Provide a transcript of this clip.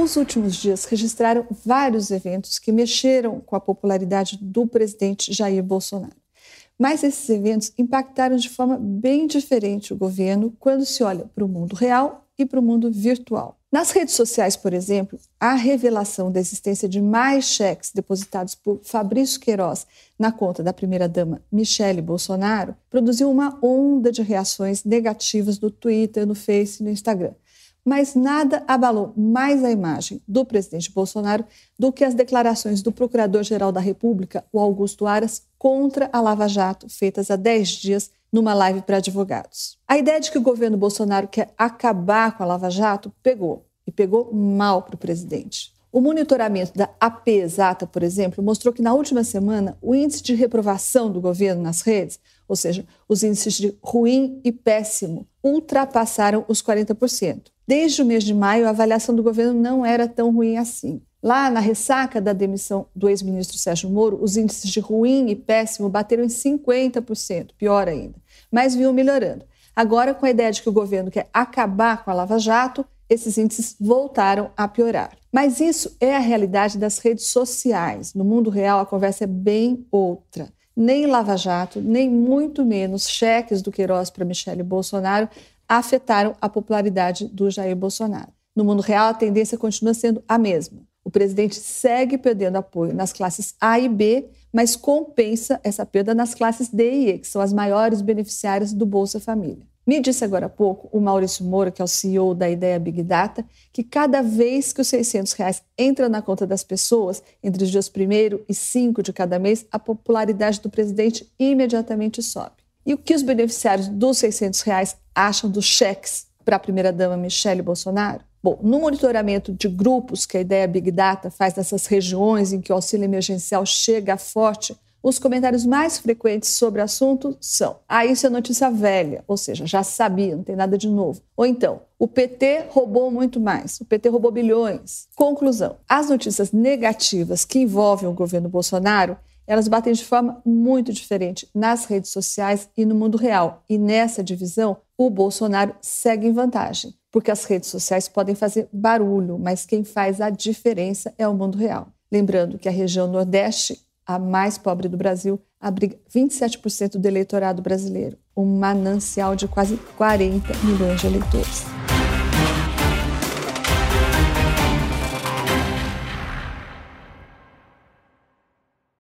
Os últimos dias registraram vários eventos que mexeram com a popularidade do presidente Jair Bolsonaro. Mas esses eventos impactaram de forma bem diferente o governo quando se olha para o mundo real e para o mundo virtual. Nas redes sociais, por exemplo, a revelação da existência de mais cheques depositados por Fabrício Queiroz na conta da primeira-dama Michele Bolsonaro produziu uma onda de reações negativas no Twitter, no Face e no Instagram. Mas nada abalou mais a imagem do presidente Bolsonaro do que as declarações do Procurador-Geral da República, o Augusto Aras, contra a Lava Jato, feitas há 10 dias numa live para advogados. A ideia de que o governo Bolsonaro quer acabar com a Lava Jato pegou, e pegou mal para o presidente. O monitoramento da AP Exata, por exemplo, mostrou que na última semana o índice de reprovação do governo nas redes, ou seja, os índices de ruim e péssimo, ultrapassaram os 40%. Desde o mês de maio, a avaliação do governo não era tão ruim assim. Lá na ressaca da demissão do ex-ministro Sérgio Moro, os índices de ruim e péssimo bateram em 50%, pior ainda, mas vinham melhorando. Agora, com a ideia de que o governo quer acabar com a Lava Jato, esses índices voltaram a piorar. Mas isso é a realidade das redes sociais. No mundo real, a conversa é bem outra. Nem Lava Jato, nem muito menos cheques do Queiroz para Michele Bolsonaro afetaram a popularidade do Jair Bolsonaro. No mundo real, a tendência continua sendo a mesma. O presidente segue perdendo apoio nas classes A e B, mas compensa essa perda nas classes D e E, que são as maiores beneficiárias do Bolsa Família. Me disse agora há pouco o Maurício Moura, que é o CEO da Ideia Big Data, que cada vez que os 600 reais entram na conta das pessoas, entre os dias 1 e 5 de cada mês, a popularidade do presidente imediatamente sobe. E o que os beneficiários dos 600 reais acham dos cheques para a primeira-dama Michele Bolsonaro? Bom, no monitoramento de grupos que a ideia Big Data faz nessas regiões em que o auxílio emergencial chega forte, os comentários mais frequentes sobre o assunto são: ah, isso é notícia velha, ou seja, já sabia, não tem nada de novo. Ou então, o PT roubou muito mais, o PT roubou bilhões. Conclusão: as notícias negativas que envolvem o governo Bolsonaro elas batem de forma muito diferente nas redes sociais e no mundo real. E nessa divisão, o Bolsonaro segue em vantagem, porque as redes sociais podem fazer barulho, mas quem faz a diferença é o mundo real. Lembrando que a região Nordeste, a mais pobre do Brasil, abriga 27% do eleitorado brasileiro, um manancial de quase 40 milhões de eleitores.